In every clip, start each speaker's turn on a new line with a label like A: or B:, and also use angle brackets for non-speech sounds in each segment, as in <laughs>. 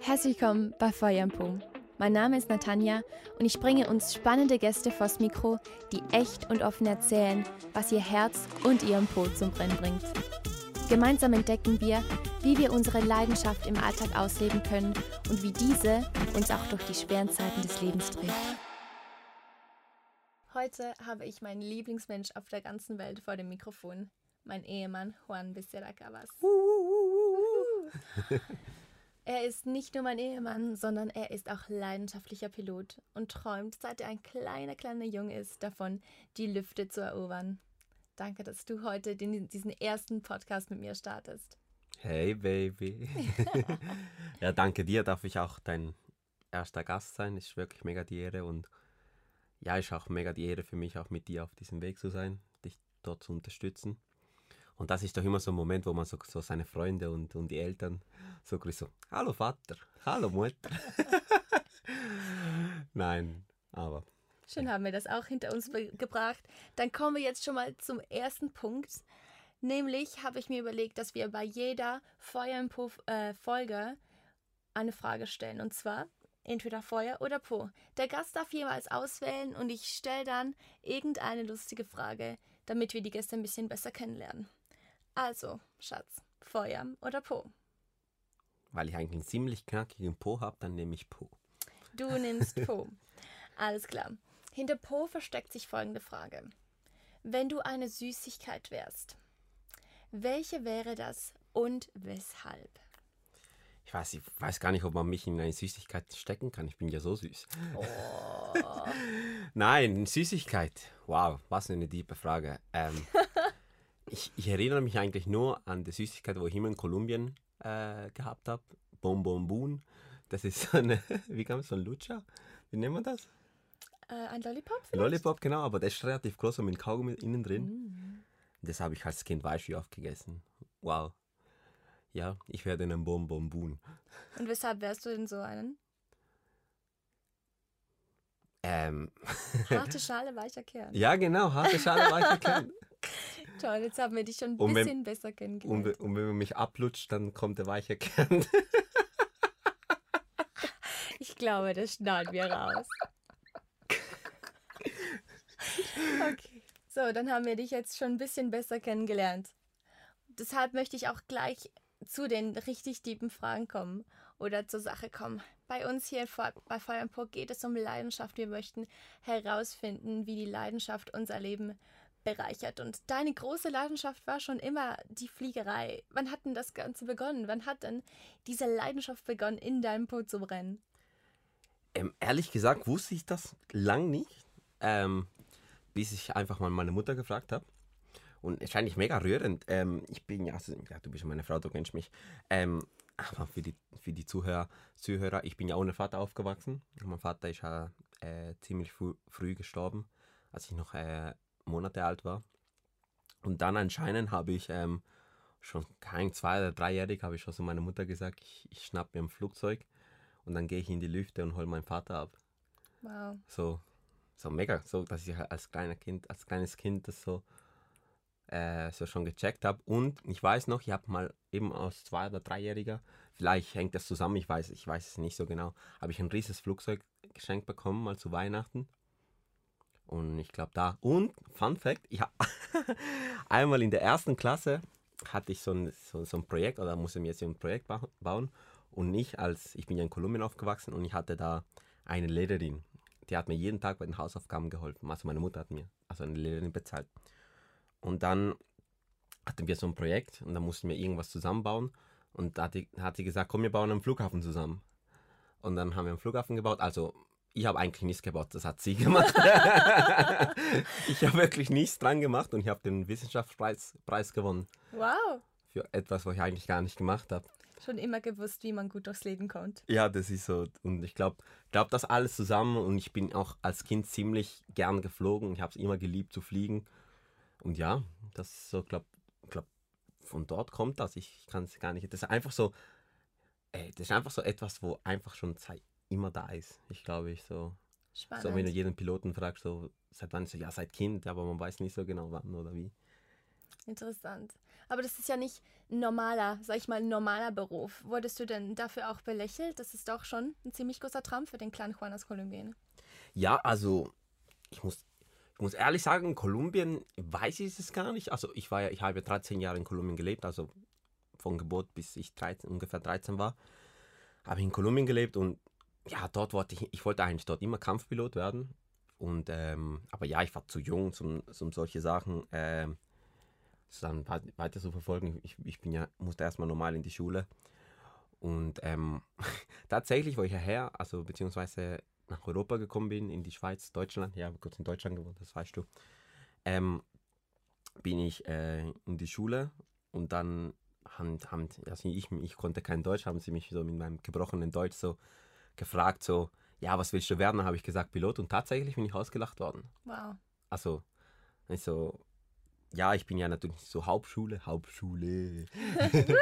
A: Herzlich willkommen bei Feuer im Po. Mein Name ist Natanja und ich bringe uns spannende Gäste vors Mikro, die echt und offen erzählen, was ihr Herz und ihren Po zum Brennen bringt. Gemeinsam entdecken wir, wie wir unsere Leidenschaft im Alltag ausleben können und wie diese uns auch durch die schweren Zeiten des Lebens trägt. Heute habe ich meinen Lieblingsmensch auf der ganzen Welt vor dem Mikrofon, mein Ehemann Juan Becerra Cabas. <laughs> Er ist nicht nur mein Ehemann, sondern er ist auch leidenschaftlicher Pilot und träumt, seit er ein kleiner, kleiner Junge ist, davon, die Lüfte zu erobern. Danke, dass du heute den, diesen ersten Podcast mit mir startest.
B: Hey Baby. <laughs> ja, danke dir, darf ich auch dein erster Gast sein. Ist wirklich mega die Ehre und ja, ist auch mega die Ehre für mich, auch mit dir auf diesem Weg zu sein, dich dort zu unterstützen. Und das ist doch immer so ein Moment, wo man so, so seine Freunde und, und die Eltern so grüßt, so, hallo Vater, hallo Mutter. <laughs> Nein, aber.
A: Schön haben wir das auch hinter uns gebracht. Dann kommen wir jetzt schon mal zum ersten Punkt. Nämlich habe ich mir überlegt, dass wir bei jeder Feuer im Po äh, Folge eine Frage stellen. Und zwar entweder Feuer oder Po. Der Gast darf jeweils auswählen und ich stelle dann irgendeine lustige Frage, damit wir die Gäste ein bisschen besser kennenlernen. Also, Schatz, Feuer oder Po?
B: Weil ich eigentlich einen ziemlich knackigen Po habe, dann nehme ich Po.
A: Du nimmst Po. <laughs> Alles klar. Hinter Po versteckt sich folgende Frage. Wenn du eine Süßigkeit wärst, welche wäre das und weshalb?
B: Ich weiß, ich weiß gar nicht, ob man mich in eine Süßigkeit stecken kann. Ich bin ja so süß. Oh. <laughs> Nein, Süßigkeit. Wow, was eine tiefe Frage. Ähm, <laughs> ich, ich, erinnere mich eigentlich nur an die Süßigkeit, wo ich immer in Kolumbien äh, gehabt habe. Bonbon Das ist so eine, <laughs> wie kann man so ein Lutscher? Wie nennt man das?
A: Äh, ein Lollipop
B: vielleicht? Lollipop, genau, aber der ist relativ groß und mit Kaugummi innen drin. Mm. Das habe ich als Kind weiß wie oft gegessen. Wow. Ja, ich werde einen Bonbon
A: Und weshalb wärst du denn so einen?
B: Ähm. <laughs>
A: Harte Schale, weicher Kern.
B: Ja, genau, harte Schale, weicher <laughs> Kern.
A: Toll, jetzt haben wir dich schon ein bisschen wenn, besser kennengelernt.
B: Und, und, wenn man mich ablutscht, dann kommt der weiche Kern. <laughs>
A: ich glaube, das schneiden wir raus. Okay. So, dann haben wir dich jetzt schon ein bisschen besser kennengelernt. Deshalb möchte ich auch gleich zu den richtig tiefen Fragen kommen oder zur Sache kommen. Bei uns hier bei Feuer und geht es um Leidenschaft. Wir möchten herausfinden, wie die Leidenschaft unser Leben bereichert. Und deine große Leidenschaft war schon immer die Fliegerei. Wann hat denn das Ganze begonnen? Wann hat denn diese Leidenschaft begonnen, in deinem Po zu brennen?
B: Ähm, ehrlich gesagt wusste ich das lang nicht, ähm, bis ich einfach mal meine Mutter gefragt habe. Und es scheint mega rührend. Ähm, ich bin ja, also, ja, du bist meine Frau, du kennst mich. Ähm, aber für die, für die Zuhörer, Zuhörer, ich bin ja ohne Vater aufgewachsen. Mein Vater ist ja äh, ziemlich früh, früh gestorben, als ich noch äh, Monate alt war. Und dann anscheinend habe ich ähm, schon kein zwei- oder dreijährig, habe ich schon zu meiner Mutter gesagt, ich, ich schnapp mir ein Flugzeug und dann gehe ich in die Lüfte und hole meinen Vater ab.
A: Wow.
B: So, so mega, so dass ich als kleiner Kind, als kleines Kind das so, äh, so schon gecheckt habe. Und ich weiß noch, ich habe mal eben als zwei- oder dreijähriger, vielleicht hängt das zusammen, ich weiß, ich weiß es nicht so genau, habe ich ein riesiges Flugzeug geschenkt bekommen, mal zu Weihnachten. Und ich glaube da. Und, Fun Fact, ja, <laughs> einmal in der ersten Klasse hatte ich so ein, so, so ein Projekt oder musste mir jetzt ein Projekt bauen. Und ich als, ich bin ja in Kolumbien aufgewachsen und ich hatte da eine Lehrerin, die hat mir jeden Tag bei den Hausaufgaben geholfen. Also meine Mutter hat mir, also eine Lehrerin bezahlt. Und dann hatten wir so ein Projekt und da mussten wir irgendwas zusammenbauen. Und da hat sie gesagt, komm, wir bauen einen Flughafen zusammen. Und dann haben wir einen Flughafen gebaut. Also ich habe eigentlich nichts gebaut, das hat sie gemacht. <laughs> ich habe wirklich nichts dran gemacht und ich habe den Wissenschaftspreis Preis gewonnen.
A: Wow.
B: Für etwas, was ich eigentlich gar nicht gemacht habe.
A: Schon immer gewusst, wie man gut durchs Leben kommt.
B: Ja, das ist so. Und ich glaube, glaub, das alles zusammen und ich bin auch als Kind ziemlich gern geflogen. Ich habe es immer geliebt zu fliegen. Und ja, das ist so, glaube glaub, von dort kommt das. Ich kann es gar nicht. Das ist einfach so, ey, das ist einfach so etwas, wo einfach schon Zeit immer da ist. Ich glaube, ich so. Spannend. So, wenn du jeden Piloten fragst, so, seit wann, so, ja, seit Kind, aber man weiß nicht so genau wann oder wie.
A: Interessant. Aber das ist ja nicht ein normaler, sag ich mal, normaler Beruf. Wurdest du denn dafür auch belächelt? Das ist doch schon ein ziemlich großer Traum für den kleinen Juan aus Kolumbien.
B: Ja, also ich muss, ich muss ehrlich sagen, in Kolumbien weiß ich es gar nicht. Also ich war ja, ich habe 13 Jahre in Kolumbien gelebt, also von Geburt bis ich 13, ungefähr 13 war, habe ich in Kolumbien gelebt und ja, dort wollte ich, ich wollte eigentlich dort immer Kampfpilot werden. Und ähm, aber ja, ich war zu jung, um, um solche Sachen ähm, dann weiter zu verfolgen. Ich, ich bin ja, musste erstmal normal in die Schule. Und ähm, <laughs> tatsächlich, wo ich hierher, also beziehungsweise nach Europa gekommen bin, in die Schweiz, Deutschland, ja, kurz in Deutschland gewohnt, das weißt du, ähm, bin ich äh, in die Schule und dann haben, haben also ich, ich konnte kein Deutsch, haben sie mich so mit meinem gebrochenen Deutsch so gefragt, so, ja, was willst du werden? Dann habe ich gesagt, Pilot und tatsächlich bin ich ausgelacht worden.
A: Wow.
B: Also, also ja, ich bin ja natürlich so Hauptschule, Hauptschule. <laughs>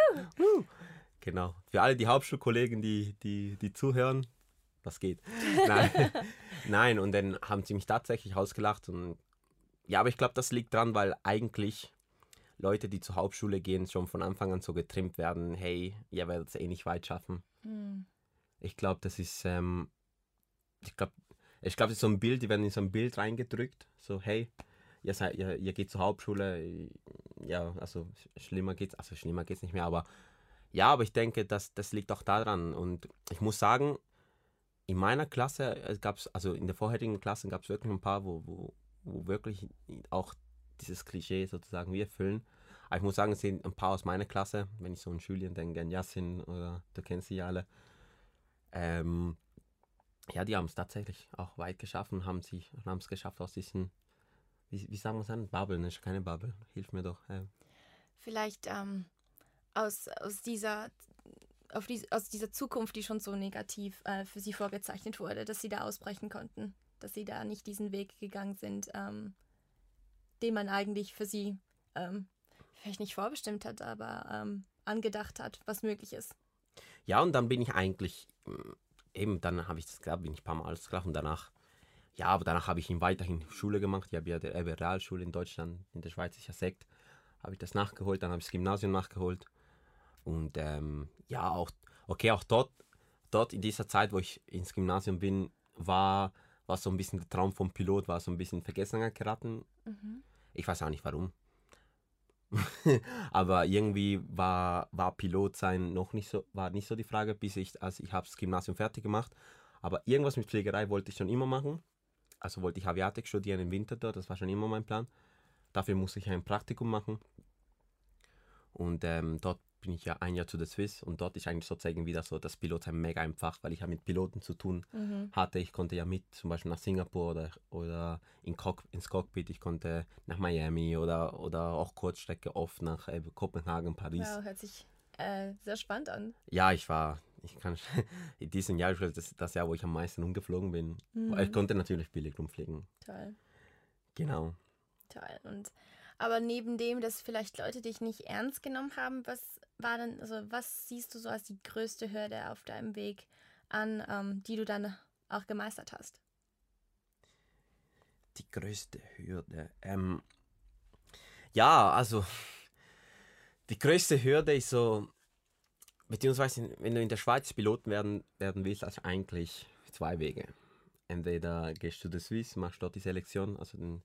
B: genau. Für alle die Hauptschulkollegen, die, die, die zuhören, was geht. <laughs> Nein. Nein, und dann haben sie mich tatsächlich ausgelacht. Und ja, aber ich glaube, das liegt dran, weil eigentlich Leute, die zur Hauptschule gehen, schon von Anfang an so getrimmt werden, hey, ihr werdet es eh nicht weit schaffen. Mhm. Ich glaube, das ist, ähm, ich glaube, ich glaube, das ist so ein Bild, die werden in so ein Bild reingedrückt, so, hey, ihr, seid, ihr, ihr geht zur Hauptschule, ja, also schlimmer geht's, also schlimmer geht's nicht mehr, aber ja, aber ich denke, dass das liegt auch daran und ich muss sagen, in meiner Klasse gab es, also in der vorherigen Klasse gab es wirklich ein paar, wo, wo, wo wirklich auch dieses Klischee sozusagen wir erfüllen. Aber ich muss sagen, es sind ein paar aus meiner Klasse, wenn ich so an Schülern denke, an Yassin oder du kennst sie alle. Ähm, ja, die haben es tatsächlich auch weit geschaffen, haben es geschafft aus diesen wie, wie sagen wir es an? Bubble, ne? Keine Bubble. Hilf mir doch. Ja.
A: Vielleicht ähm, aus, aus dieser auf die, aus dieser Zukunft, die schon so negativ äh, für sie vorgezeichnet wurde, dass sie da ausbrechen konnten, dass sie da nicht diesen Weg gegangen sind, ähm, den man eigentlich für sie ähm, vielleicht nicht vorbestimmt hat, aber ähm, angedacht hat, was möglich ist.
B: Ja, und dann bin ich eigentlich, mm, eben, dann habe ich das gesagt, bin ich ein paar Mal alles klar und danach ja, aber danach habe ich ihn weiterhin Schule gemacht. Ich habe ja die Realschule in Deutschland, in der Schweiz ist ja Sekt. Habe ich das nachgeholt, dann habe ich das Gymnasium nachgeholt. Und ähm, ja, auch, okay, auch dort, dort in dieser Zeit, wo ich ins Gymnasium bin, war, war so ein bisschen der Traum vom Pilot, war so ein bisschen Vergessenheit geraten. Mhm. Ich weiß auch nicht warum. <laughs> aber irgendwie war, war Pilot sein noch nicht so, war nicht so die Frage, bis ich, also ich habe das Gymnasium fertig gemacht. Aber irgendwas mit Pflegerei wollte ich schon immer machen also wollte ich Aviatik studieren im Winter dort, das war schon immer mein Plan. Dafür musste ich ein Praktikum machen. Und ähm, dort bin ich ja ein Jahr zu der Swiss und dort ist eigentlich sozusagen wieder so das Pilotsein mega einfach, weil ich ja mit Piloten zu tun mhm. hatte. Ich konnte ja mit zum Beispiel nach Singapur oder, oder in Cock, ins Cockpit, ich konnte nach Miami oder, oder auch Kurzstrecke oft nach äh, Kopenhagen, Paris.
A: Wow, hört sich äh, sehr spannend an.
B: Ja, ich war ich kann <laughs> in diesem Jahr das das Jahr, wo ich am meisten umgeflogen bin. Mhm. Ich konnte natürlich billig umfliegen.
A: Toll.
B: Genau.
A: Toll. Und aber neben dem, dass vielleicht Leute dich nicht ernst genommen haben, was war denn, also was siehst du so als die größte Hürde auf deinem Weg an, ähm, die du dann auch gemeistert hast?
B: Die größte Hürde. Ähm, ja, also die größte Hürde ist so, Beziehungsweise, wenn du in der Schweiz Piloten werden, werden willst, also eigentlich zwei Wege. Entweder gehst du zu der Swiss, machst dort die Selektion, also den,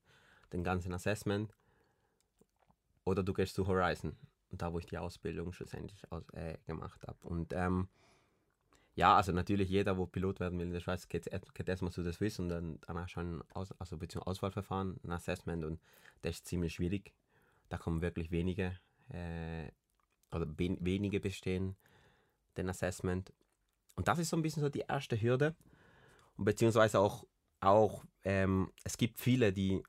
B: den ganzen Assessment, oder du gehst zu Horizon, da wo ich die Ausbildung schlussendlich aus, äh, gemacht habe. Und ähm, ja, also natürlich jeder, wo Pilot werden will in der Schweiz, geht, geht erstmal zu der Swiss und dann danach schon aus, also Auswahlverfahren, ein Assessment und das ist ziemlich schwierig. Da kommen wirklich wenige äh, oder wenige bestehen den Assessment. Und das ist so ein bisschen so die erste Hürde. Und beziehungsweise auch, auch ähm, es gibt viele, die,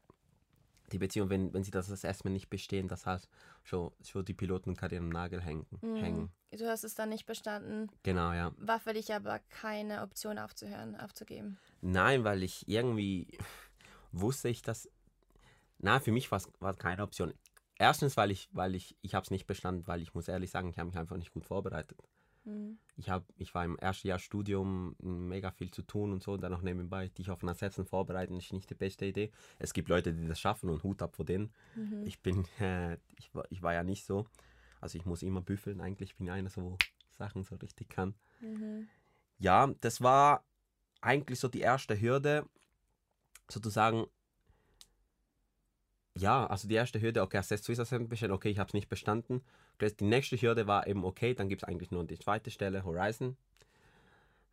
B: die Beziehung, wenn, wenn sie das Assessment nicht bestehen, das heißt, schon, schon die Pilotenkarriere am Nagel hängen, mhm. hängen.
A: Du hast es dann nicht bestanden.
B: Genau, ja.
A: War für dich aber keine Option aufzuhören, aufzugeben?
B: Nein, weil ich irgendwie <laughs> wusste ich, dass. Na, für mich war es keine Option. Erstens, weil ich, weil ich, ich habe es nicht bestanden, weil ich muss ehrlich sagen, ich habe mich einfach nicht gut vorbereitet.
A: Mhm.
B: Ich, hab, ich war im ersten Jahr Studium mega viel zu tun und so, und dann noch nebenbei dich auf ein Assessment vorbereiten, ist nicht die beste Idee. Es gibt Leute, die das schaffen und Hut ab vor denen.
A: Mhm.
B: Ich bin, <laughs> äh, ich, war, ich war ja nicht so. Also ich muss immer büffeln, eigentlich bin ich einer, so Sachen so richtig kann.
A: Mhm.
B: Ja, das war eigentlich so die erste Hürde, sozusagen. Ja, also die erste Hürde, okay, Assess Swiss Assessment bestellen, okay, ich habe es nicht bestanden. Die nächste Hürde war eben, okay, dann gibt es eigentlich nur die zweite Stelle, Horizon.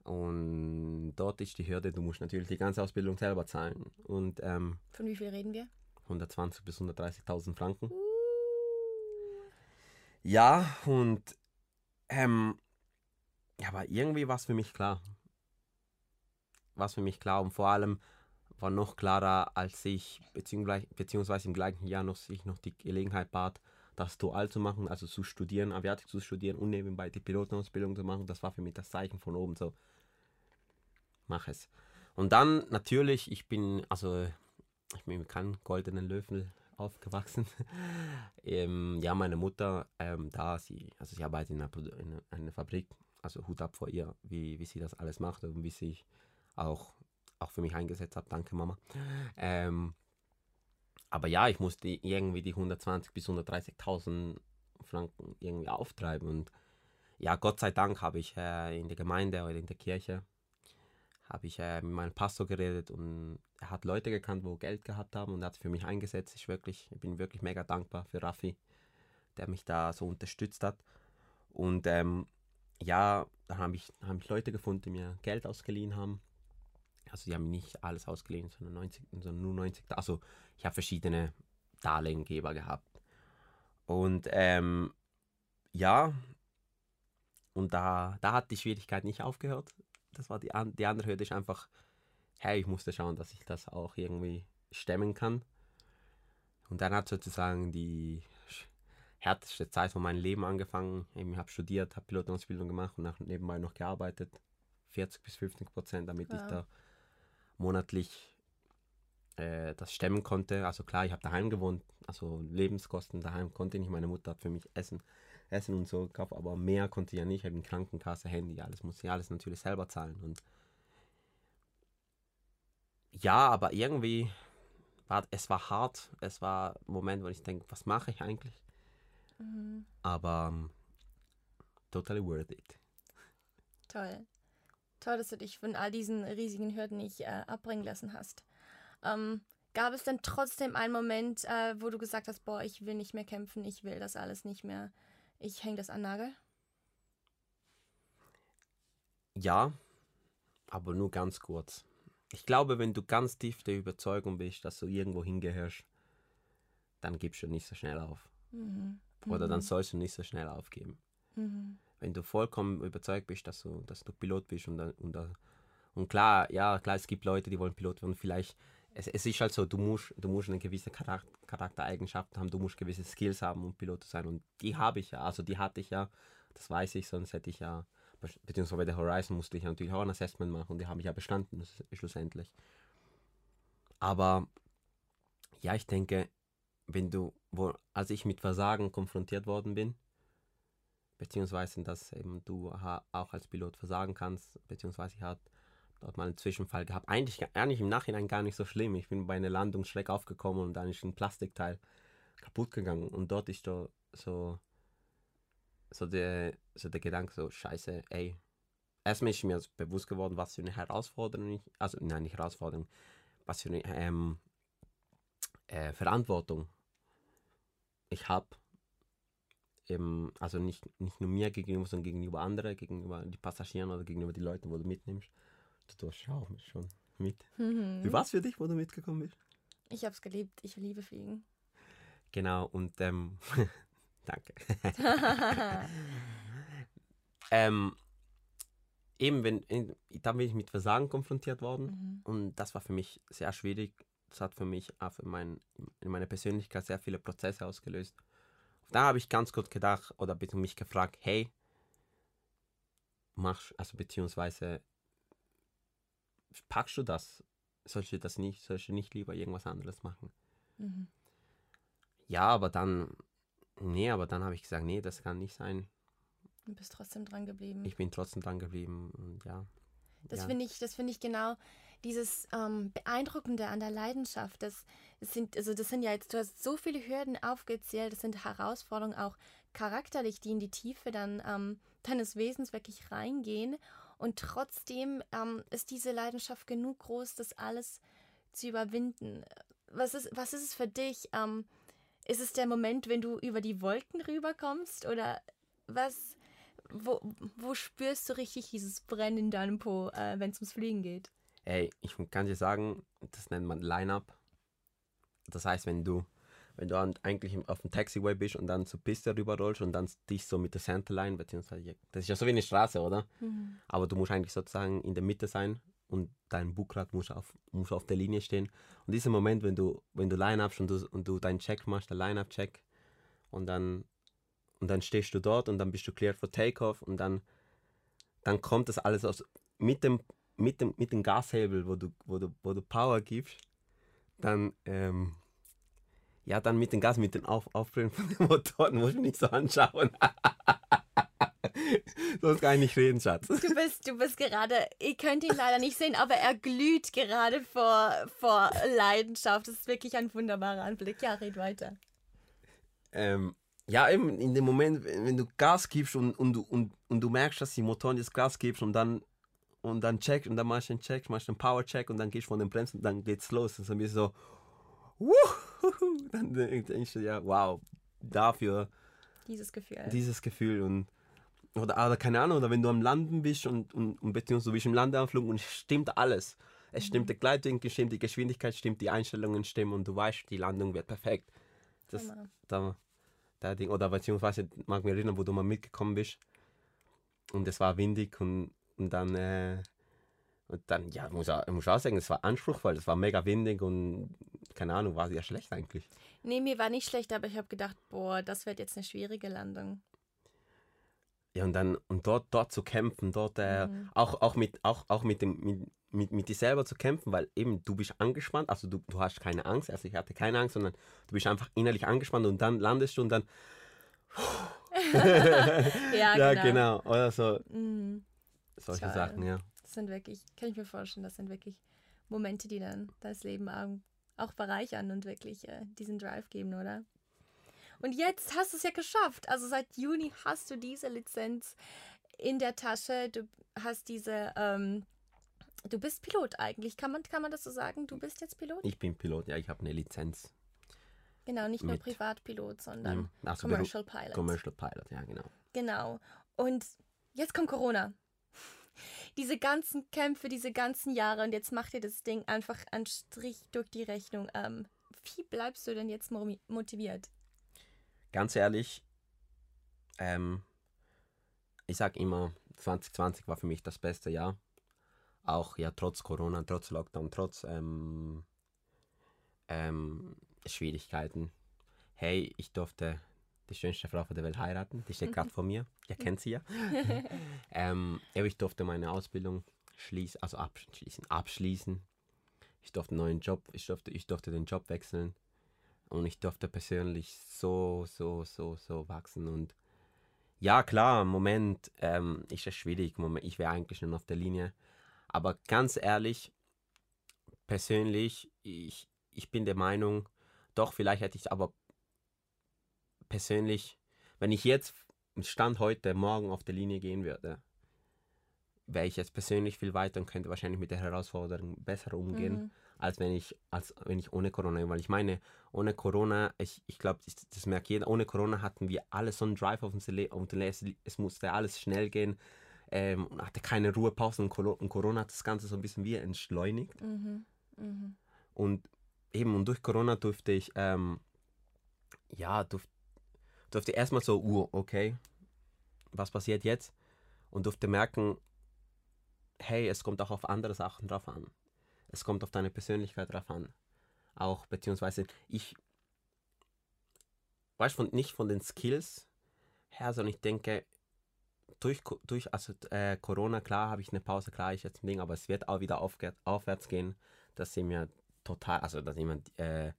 B: Und dort ist die Hürde, du musst natürlich die ganze Ausbildung selber zahlen. Und ähm,
A: Von wie viel reden wir?
B: 120.000 bis 130.000 Franken.
A: Uh.
B: Ja, und ähm, ja, aber irgendwie war es für mich klar. War es für mich klar und vor allem war noch klarer, als ich beziehungsweise, im gleichen Jahr noch sich noch die Gelegenheit bat, das dual zu machen, also zu studieren, Aviatik zu studieren und nebenbei die Pilotenausbildung zu machen. Das war für mich das Zeichen von oben so. Mach es. Und dann natürlich, ich bin, also ich bin mit keinem goldenen Löffel aufgewachsen. <laughs> ähm, ja, meine Mutter, ähm, da sie, also sie arbeitet in einer, in einer Fabrik, also Hut ab vor ihr, wie, wie sie das alles macht und wie sie auch, auch für mich eingesetzt hat. Danke, Mama. Ähm, aber ja, ich musste irgendwie die 120 bis 130.000 Franken irgendwie auftreiben und ja, Gott sei Dank habe ich äh, in der Gemeinde oder in der Kirche habe ich äh, mit meinem Pastor geredet und er hat Leute gekannt, wo Geld gehabt haben und hat für mich eingesetzt. Ich, wirklich, ich bin wirklich mega dankbar für Raffi, der mich da so unterstützt hat. Und ähm, ja, da habe ich, hab ich Leute gefunden, die mir Geld ausgeliehen haben. Also die haben nicht alles ausgeliehen, sondern, 90, sondern nur 90. Also ich habe verschiedene Darlehengeber gehabt. Und ähm, ja, und da, da hat die Schwierigkeit nicht aufgehört. Das war die, die andere Hürde, ist einfach, hey, ich musste schauen, dass ich das auch irgendwie stemmen kann. Und dann hat sozusagen die härteste Zeit von meinem Leben angefangen. Ich habe studiert, habe Pilotenausbildung gemacht und nebenbei noch gearbeitet. 40 bis 50 Prozent, damit ich
A: Wow.
B: da monatlich äh, das stemmen konnte. Also klar, ich habe daheim gewohnt, also Lebenskosten daheim konnte ich nicht. Meine Mutter hat für mich Essen, Essen und so gekauft, aber mehr konnte ich ja nicht. Eben Krankenkasse, Handy, alles musste ich alles natürlich selber zahlen. Und ja, aber irgendwie war es war hart. Es war ein Moment, wo ich denke, was mache ich eigentlich?
A: Mhm.
B: Aber ähm, totally worth it.
A: Toll. Toll, dass du dich von all diesen riesigen Hürden nicht äh, abbringen lassen hast. Ähm, gab es denn trotzdem einen Moment, äh, wo du gesagt hast, boah, ich will nicht mehr kämpfen, ich will das alles nicht mehr, ich hänge das an Nagel?
B: Ja, aber nur ganz kurz. Ich glaube, wenn du ganz tief der Überzeugung bist, dass du irgendwo hingehörst, dann gibst du nicht so schnell auf.
A: Mhm.
B: Oder dann
A: Mhm.
B: sollst du nicht so schnell aufgeben.
A: Mhm.
B: Wenn du vollkommen überzeugt bist, dass du, dass du Pilot bist und, und, und klar, ja, klar, es gibt Leute, die wollen Pilot werden, vielleicht, es, es ist halt so, du musst, du musst eine gewisse Charakter, Charaktereigenschaften haben, du musst gewisse Skills haben, um Pilot zu sein. Und die habe ich ja, also die hatte ich ja, das weiß ich, sonst hätte ich ja, beziehungsweise bei der Horizon musste ich natürlich auch ein Assessment machen und die habe ich ja bestanden, schlussendlich. Aber ja, ich denke, wenn du, wo, als ich mit Versagen konfrontiert worden bin, beziehungsweise dass eben du auch als Pilot versagen kannst, beziehungsweise ich hatte dort mal einen Zwischenfall gehabt. Eigentlich, eigentlich im Nachhinein gar nicht so schlimm. Ich bin bei einer Landung schräg aufgekommen und dann ist ein Plastikteil kaputt gegangen und dort ist so, so, so, der, so der Gedanke so, scheiße, ey. Erstmal ist mir bewusst geworden, was für eine Herausforderung ich, also nein, nicht Herausforderung, was für eine ähm, äh, Verantwortung ich habe eben, also nicht, nicht nur mir gegenüber, sondern gegenüber anderen, gegenüber die Passagieren oder gegenüber die Leute, wo du mitnimmst. Du tust auch schon mit.
A: Mhm.
B: Wie war es für dich, wo du mitgekommen bist?
A: Ich hab's geliebt, ich liebe Fliegen.
B: Genau, und ähm, <laughs> danke. <laughs> ähm, eben, wenn, in, dann bin ich mit Versagen konfrontiert worden
A: Mhm.
B: und das war für mich sehr schwierig. Das hat für mich auch für mein, in meiner Persönlichkeit sehr viele Prozesse ausgelöst. Da habe ich ganz kurz gedacht oder bitte mich gefragt, hey, machst, also beziehungsweise packst du das? Sollst du das nicht, sollst du nicht lieber irgendwas anderes machen?
A: Mhm.
B: Ja, aber dann, nee, aber dann habe ich gesagt, nee, das kann nicht sein.
A: Du bist trotzdem dran geblieben.
B: Ich bin trotzdem dran geblieben und ja.
A: Das
B: ja.
A: finde ich, das finde ich genau dieses ähm, Beeindruckende an der Leidenschaft. Das, sind, also das sind ja jetzt, du hast so viele Hürden aufgezählt, das sind Herausforderungen auch charakterlich, die in die Tiefe dann ähm, deines Wesens wirklich reingehen. Und trotzdem ähm, ist diese Leidenschaft genug groß, das alles zu überwinden. Was ist, was ist es für dich? Ähm, ist es der Moment, wenn du über die Wolken rüberkommst? Oder was, wo, wo spürst du richtig dieses Brennen in deinem Po, äh, wenn es ums Fliegen geht?
B: Ey, ich kann dir sagen, das nennt man Line-Up. Das heißt, wenn du, wenn du eigentlich auf dem Taxiway bist und dann zur Piste rüberrollst und dann dich so mit der Centerline, beziehungsweise, das ist ja so wie eine Straße, oder? Mhm. Aber du musst eigentlich sozusagen in der Mitte sein und dein Bugrad muss auf, muss auf der Linie stehen. Und dieser Moment, wenn du, wenn du Line-Up und du, und du deinen Check machst, der Line-Up-Check, und dann, und dann stehst du dort und dann bist du cleared for Takeoff und dann, dann kommt das alles aus, mit dem, mit dem, mit dem Gashebel, wo du, wo du, wo du Power gibst, dann, ähm, ja, dann mit dem Gas, mit <laughs> den Auf Aufbringen von den Motoren, muss ich nicht so anschauen. Sonst kann ich nicht reden, Schatz.
A: Du bist, du bist gerade, ihr könnt ihn leider nicht sehen, aber er glüht gerade vor, vor Leidenschaft. Das ist wirklich ein wunderbarer Anblick. Ja, red weiter.
B: Ähm, ja, eben in dem Moment, wenn du Gas gibst und, und, und, und du merkst, dass die Motoren jetzt Gas gibst und dann und dann check und dann machst du einen Check, machst einen Power Check und dann gehst du von den Bremsen und dann geht's los. Und so ein bisschen so, wuhu, <laughs> dann denkst du ja, wow, dafür
A: dieses Gefühl.
B: Dieses Gefühl und oder, oder keine Ahnung, oder wenn du am Landen bist und, und, und beziehungsweise du bist im Landeanflug und es stimmt alles. Es mhm. stimmt der Gleitwinkel, stimmt die Geschwindigkeit, stimmt die Einstellungen stimmen und du weißt, die Landung wird perfekt. Das, da, da Ding, oder beziehungsweise mag mich erinnern, wo du mal mitgekommen bist und es war windig und, und dann äh, und dann, ja, muss ich muss auch sagen, es war anspruchsvoll, es war mega windig und keine Ahnung, war sehr schlecht eigentlich.
A: Nee, mir war nicht schlecht, aber ich habe gedacht, boah, das wird jetzt eine schwierige Landung.
B: Ja, und dann, und dort, dort zu kämpfen, dort äh, mhm. auch, auch, mit, auch, auch mit, dem, mit, mit, mit dir selber zu kämpfen, weil eben du bist angespannt, also du, du hast keine Angst, also ich hatte keine Angst, sondern du bist einfach innerlich angespannt und dann landest du und dann. <laughs> ja, <laughs> ja, genau. genau. Oder so. Mhm. Solche Toll. Sachen, ja.
A: Das sind wirklich, kann ich mir vorstellen, das sind wirklich Momente, die dann das Leben auch bereichern und wirklich äh, diesen Drive geben, oder? Und jetzt hast du es ja geschafft. Also seit Juni hast du diese Lizenz in der Tasche. Du hast diese, ähm, du bist Pilot eigentlich. Kann man, kann man das so sagen? Du bist jetzt Pilot?
B: Ich bin Pilot, ja, ich habe eine Lizenz.
A: Genau, nicht nur Privatpilot, sondern Ach, Commercial Pilot.
B: Commercial Pilot, ja, genau.
A: Genau. Und jetzt kommt Corona diese ganzen Kämpfe, diese ganzen Jahre und jetzt macht ihr das Ding einfach einen Strich durch die Rechnung. Ähm, wie bleibst du denn jetzt motiviert?
B: Ganz ehrlich, ähm, ich sag immer, 2020 war für mich das beste Jahr. Auch ja trotz Corona, trotz Lockdown, trotz ähm, ähm, Schwierigkeiten. Hey, ich durfte die schönste Frau der Welt heiraten. Die steht gerade vor mir. Ihr kennt sie ja. <laughs> ähm, ich durfte meine Ausbildung schließen, also abschließen, abschließen. Ich durfte einen neuen Job, ich durfte, ich durfte den Job wechseln. Und ich durfte persönlich so, so, so, so wachsen. Und ja, klar, im Moment ähm, ist es schwierig. Moment, ich wäre eigentlich schon auf der Linie. Aber ganz ehrlich, persönlich, ich, ich bin der Meinung, doch, vielleicht hätte ich aber persönlich, wenn ich jetzt Stand heute, morgen auf der Linie gehen würde, wäre ich jetzt persönlich viel weiter und könnte wahrscheinlich mit der Herausforderung besser umgehen, mhm. als wenn ich als wenn ich ohne Corona, weil ich meine, ohne Corona, ich, ich glaube, das, merkt jeder, ohne Corona hatten wir alle so einen Drive auf unser Leben, es musste alles schnell gehen, ähm, hatte keine Ruhepausen und, und Corona hat das Ganze so ein bisschen wie entschleunigt. Mhm. Mhm. Und eben, und durch Corona durfte ich, ähm, ja, durfte durfte erstmal so, uh, okay, was passiert jetzt? Und durfte merken, hey, es kommt auch auf andere Sachen drauf an. Es kommt auf deine Persönlichkeit drauf an. Auch, beziehungsweise ich weiß von, nicht von den Skills her, sondern ich denke, durch, durch also, äh, Corona, klar, habe ich eine Pause, klar, ich jetzt ein Ding, aber es wird auch wieder aufwärts gehen, dass sie mir total, also dass jemand äh,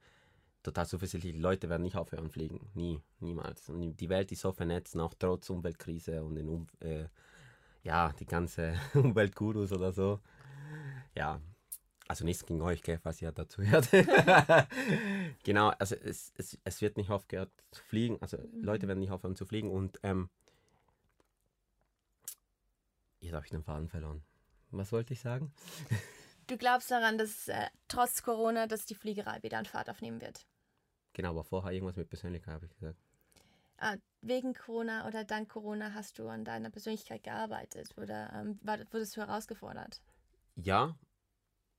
B: total zuversichtlich, Leute werden nicht aufhören fliegen. Nie, niemals. Und die Welt ist so vernetzt, auch trotz Umweltkrise und den um, äh, ja, die ganze <laughs> Umweltgurus oder so. Ja, also nichts gegen euch, gell, was ihr dazu hört. <laughs> genau, also es, es, es wird nicht aufgehört zu fliegen, also mhm. Leute werden nicht aufhören zu fliegen und ähm, jetzt habe ich den Faden verloren. Was wollte ich sagen? <laughs>
A: Du glaubst daran, dass äh, trotz Corona, dass die Fliegerei wieder an Fahrt aufnehmen wird?
B: Genau, aber vorher irgendwas mit Persönlichkeit, habe ich gesagt.
A: Ah, wegen Corona oder dank Corona hast du an deiner Persönlichkeit gearbeitet oder ähm, wurdest du herausgefordert?
B: Ja,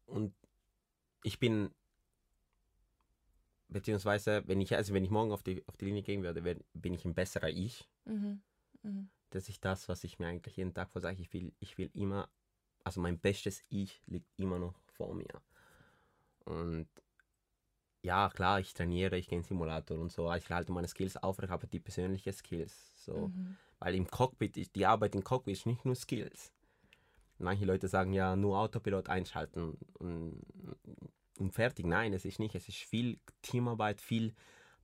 B: und ich bin, beziehungsweise, wenn ich, also wenn ich morgen auf die, auf die Linie gehen würde, bin ich ein besserer Ich. Mhm. Mhm. Das ist das, was ich mir eigentlich jeden Tag versage. Ich will, ich will immer, also mein bestes Ich liegt immer noch vor mir. Und ja, klar, ich trainiere, ich gehe in Simulator und so, ich halte meine Skills aufrecht, aber die persönlichen Skills. So. Mhm. Weil im Cockpit, die Arbeit im Cockpit ist nicht nur Skills. Manche Leute sagen ja, nur Autopilot einschalten und, und fertig. Nein, es ist nicht. Es ist viel Teamarbeit, viel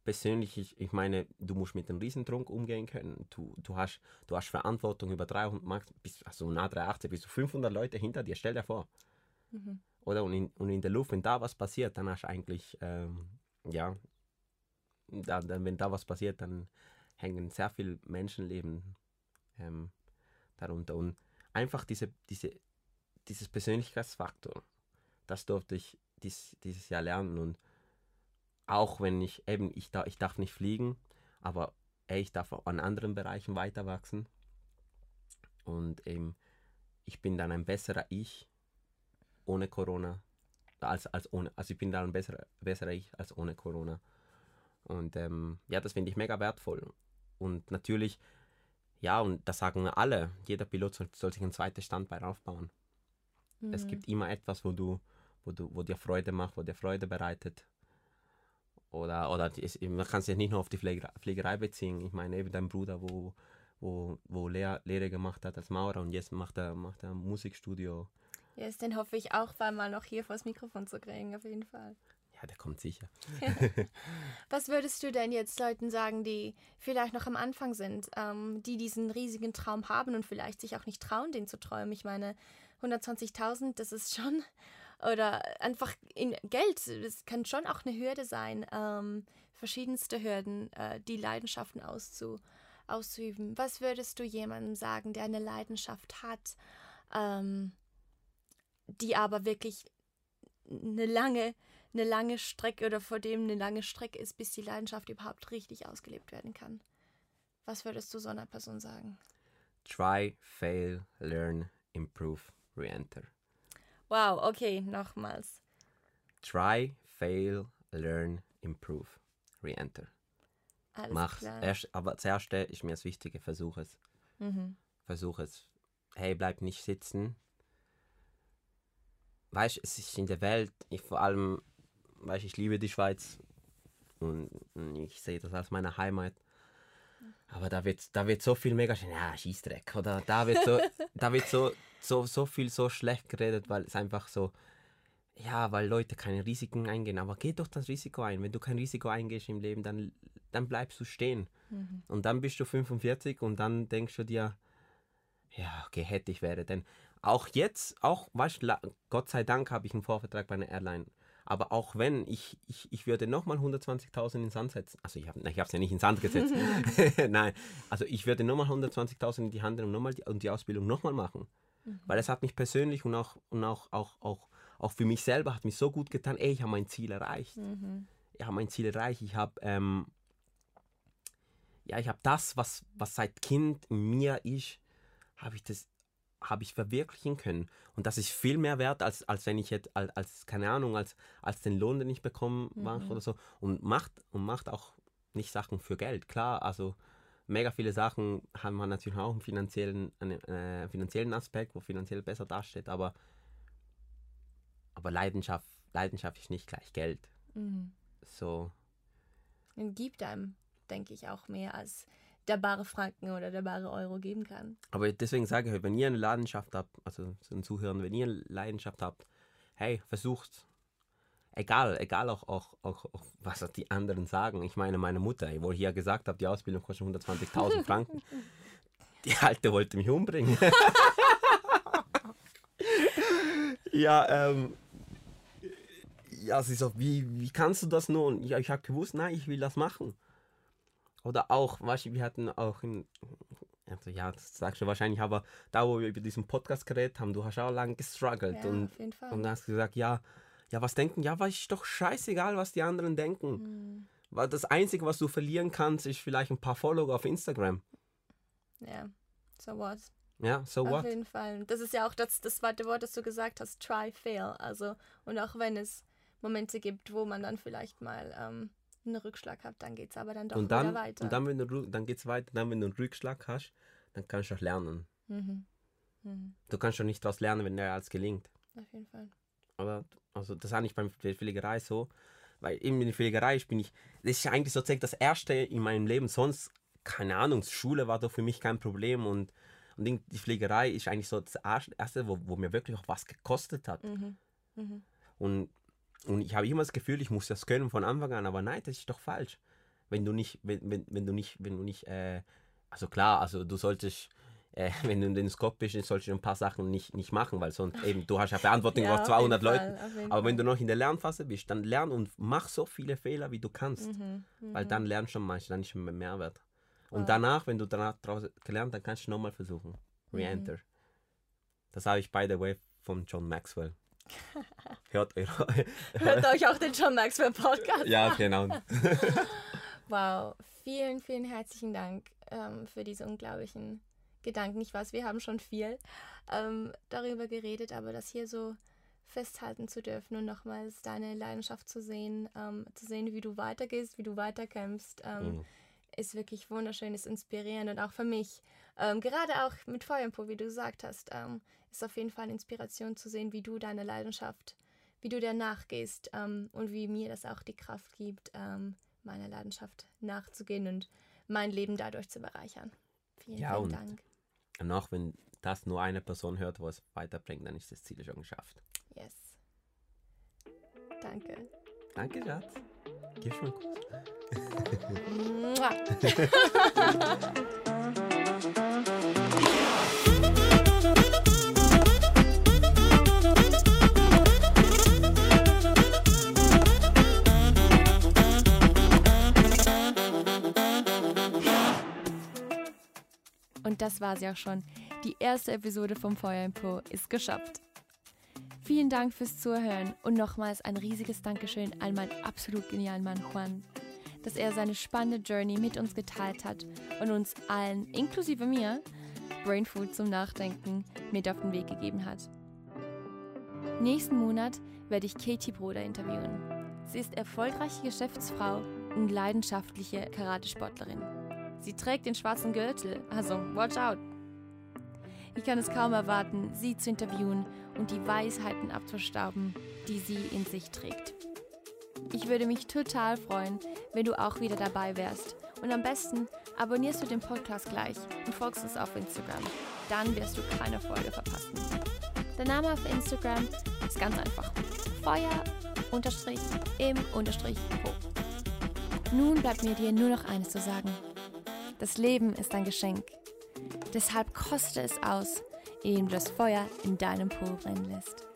B: persönlich. Ich, meine, du musst mit dem Riesentrunk umgehen können. Du, du, hast, du hast Verantwortung über 300, Max, bis, also nah 380 bis zu 500 Leute hinter dir. Stell dir vor. Mhm. Oder und in, und in der Luft, wenn da was passiert, dann hast du eigentlich, ähm, ja, da, dann, wenn da was passiert, dann hängen sehr viele Menschenleben ähm, darunter. Und einfach diese, diese, dieses Persönlichkeitsfaktor, das durfte ich dies, dieses Jahr lernen. Und auch wenn ich eben, ich, da, ich darf nicht fliegen, aber ey, ich darf auch an anderen Bereichen weiter wachsen. Und eben, ich bin dann ein besserer Ich ohne Corona als, als ohne. Also ich bin da ein besserer, besserer ich als ohne Corona. Und ähm, ja, das finde ich mega wertvoll. Und natürlich, ja, und das sagen alle, jeder Pilot soll, soll sich ein zweites Standbein aufbauen. Mhm. Es gibt immer etwas, wo du, wo du, wo dir Freude macht, wo dir Freude bereitet. Oder, oder man kann es ja nicht nur auf die Fliegerei beziehen. Ich meine, eben dein Bruder, wo, wo, wo Lehr Lehre gemacht hat als Maurer und jetzt macht er, macht er ein Musikstudio
A: Yes, den hoffe ich auch bald mal noch hier vors Mikrofon zu kriegen, auf jeden Fall.
B: Ja, der kommt sicher. <laughs> <laughs>
A: Was würdest du denn jetzt Leuten sagen, die vielleicht noch am Anfang sind, ähm, die diesen riesigen Traum haben und vielleicht sich auch nicht trauen, den zu träumen? Ich meine, 120.000, das ist schon, oder einfach in Geld, das kann schon auch eine Hürde sein, ähm, verschiedenste Hürden, äh, die Leidenschaften auszu, auszuüben. Was würdest du jemandem sagen, der eine Leidenschaft hat? Ähm, die aber wirklich eine lange, eine lange Strecke oder vor dem eine lange Strecke ist, bis die Leidenschaft überhaupt richtig ausgelebt werden kann. Was würdest du so einer Person sagen?
B: Try, fail, learn, improve, re-enter.
A: Wow, okay, nochmals.
B: Try, fail, learn, improve, re-enter. Alles Mach's. Klar. Erst, aber das Erste ist mir das Wichtige, versuch es. Mhm. Versuch es. Hey, bleib nicht sitzen, weißt es ist in der Welt, ich vor allem, weißt ich liebe die Schweiz und, ich sehe das als meine Heimat. Aber da wird, da wird so viel mega ja, Schießdreck. Oder da wird so, <laughs> da wird so, so, so viel so schlecht geredet, weil es einfach so, ja, weil Leute keine Risiken eingehen. Aber geh doch das Risiko ein. Wenn du kein Risiko eingehst im Leben, dann, dann bleibst du stehen. Mhm. Und dann bist du 45 und dann denkst du dir, ja, okay, hätte ich wäre. Denn auch jetzt, auch, weißt Gott sei Dank habe ich einen Vorvertrag bei einer Airline. Aber auch wenn, ich, ich, ich würde nochmal 120.000 in den Sand setzen. Also ich habe ich es ja nicht in den Sand gesetzt. <laughs> <laughs> Nein, also ich würde nochmal 120.000 in die Hand nehmen und, nochmal die, und die Ausbildung nochmal machen. Mhm. Weil es hat mich persönlich und auch, und auch, auch, auch, auch für mich selber hat mich so gut getan, ey, ich habe mein Ziel erreicht. Mhm. Ich habe mein Ziel erreicht. Ich habe ähm, ja, ich habe das, was, was seit Kind in mir ist, habe ich das habe ich verwirklichen können. Und das ist viel mehr wert, als, als wenn ich jetzt, als, als keine Ahnung, als, als den Lohn, den ich bekommen mhm. oder so. Und macht, und macht auch nicht Sachen für Geld. Klar, also mega viele Sachen haben man natürlich auch einen finanziellen, einen, äh, finanziellen Aspekt, wo finanziell besser dasteht, aber, aber Leidenschaft, Leidenschaft ist nicht gleich Geld. Mhm. So.
A: Und gibt einem, denke ich, auch mehr als der bare Franken oder der bare Euro geben kann.
B: Aber deswegen sage ich, wenn ihr eine Leidenschaft habt, also zu den Zuhörern, wenn ihr eine Leidenschaft habt, hey, versucht. Egal, egal auch, auch, auch, auch, was die anderen sagen. Ich meine, meine Mutter, wo ich ja gesagt habe, die Ausbildung kostet 120.000 Franken, <laughs> die Alte wollte mich umbringen. <laughs> ja, ähm, ja, sie so, wie, wie kannst du das nun? Ja, ich habe gewusst, nein, ich will das machen. Oder auch, weißt du, wir hatten auch in, also ja, das sagst du wahrscheinlich, aber da, wo wir über diesen Podcast geredet haben, du hast auch lange gestruggelt
A: Ja,
B: und, und hast gesagt, ja, ja, was denken? Ja, was ist doch scheißegal, was die anderen denken.
A: Hm,
B: Weil das Einzige, was du verlieren kannst, ist vielleicht ein paar Follower auf Instagram.
A: ja, so what?
B: Ja, so
A: Auf
B: what?
A: jeden Fall. Das ist ja auch das, das zweite Wort, das du gesagt hast, try, fail. Also, und auch wenn es Momente gibt, wo man dann vielleicht mal ähm, einen Rückschlag hat, dann geht es aber dann doch
B: Und dann,
A: wieder weiter.
B: und dann, wenn du, dann geht's weiter, dann, wenn du einen Rückschlag hast, dann kannst du auch lernen.
A: mhm. Mhm.
B: Du kannst schon nicht daraus lernen, wenn dir alles gelingt.
A: Auf jeden Fall.
B: Aber also das habe ich beim der Fliegerei so, weil eben in der Fliegerei bin ich, das ist eigentlich sozusagen das erste in meinem Leben. Sonst, keine Ahnung, Schule war doch für mich kein Problem und, und die Fliegerei ist eigentlich so das erste, wo, wo mir wirklich auch was gekostet hat.
A: Mhm. Mhm.
B: Und, und ich habe immer das Gefühl, ich muss das können von Anfang an, aber nein, das ist doch falsch. Wenn du nicht, wenn, wenn, wenn du nicht, wenn du nicht, äh, also klar, also du solltest, äh, <laughs> wenn du in den Skop bist, solltest du ein paar Sachen nicht, nicht machen, weil sonst eben, du hast ja <laughs> Verantwortung
A: Ja,
B: auf
A: auf
B: 200
A: jeden
B: Leuten. Aber wenn du noch in der Lernphase bist, dann lern und mach so viele Fehler, wie du kannst.
A: Mhm. Mhm.
B: Weil dann lernst du schon manchmal, dann ist schon mehr Mehrwert. Und
A: Wow.
B: danach, wenn du danach draus gelernt, dann kannst du nochmal versuchen.
A: Mhm.
B: Re-enter. Das habe ich, by the way, von John Maxwell. <laughs> Hört eure.
A: Hört euch auch den John Maxwell Podcast
B: ja, genau.
A: Wow, vielen, vielen herzlichen Dank ähm, für diese unglaublichen Gedanken. Ich weiß, wir haben schon viel ähm, darüber geredet, aber das hier so festhalten zu dürfen und nochmals deine Leidenschaft zu sehen, ähm, zu sehen, wie du weitergehst, wie du weiterkämpfst, ähm,
B: Mhm.
A: ist wirklich wunderschön, ist inspirierend und auch für mich, ähm, gerade auch mit Feuerpo, wie du gesagt hast, ähm, ist auf jeden Fall eine Inspiration zu sehen, wie du deine Leidenschaft, wie du der nachgehst ähm, und wie mir das auch die Kraft gibt, ähm, meiner Leidenschaft nachzugehen und mein Leben dadurch zu bereichern. Vielen,
B: Ja,
A: vielen Dank.
B: Und auch wenn das nur eine Person hört, wo es weiterbringt, dann ist das Ziel schon geschafft.
A: Yes. Danke.
B: Danke, Schatz. Gibst mir einen Kuss.
A: Und das war sie auch schon. Die erste Episode vom Feuer im Po ist geschafft. Vielen Dank fürs Zuhören und nochmals ein riesiges Dankeschön an meinen absolut genialen Mann Juan, dass er seine spannende Journey mit uns geteilt hat und uns allen, inklusive mir, Brain Food zum Nachdenken mit auf den Weg gegeben hat. Nächsten Monat werde ich Katie Broder interviewen. Sie ist erfolgreiche Geschäftsfrau und leidenschaftliche Karatesportlerin. Sie trägt den schwarzen Gürtel, also watch out. Ich kann es kaum erwarten, sie zu interviewen und die Weisheiten abzustauben, die sie in sich trägt. Ich würde mich total freuen, wenn du auch wieder dabei wärst. Und am besten abonnierst du den Podcast gleich und folgst uns auf Instagram. Dann wirst du keine Folge verpassen. Der Name auf Instagram ist ganz einfach. Feuer unterstrich im unterstrich Po. Nun bleibt mir dir nur noch eines zu sagen. Das Leben ist ein Geschenk. Deshalb koste es aus, indem du das Feuer in deinem Po brennen lässt.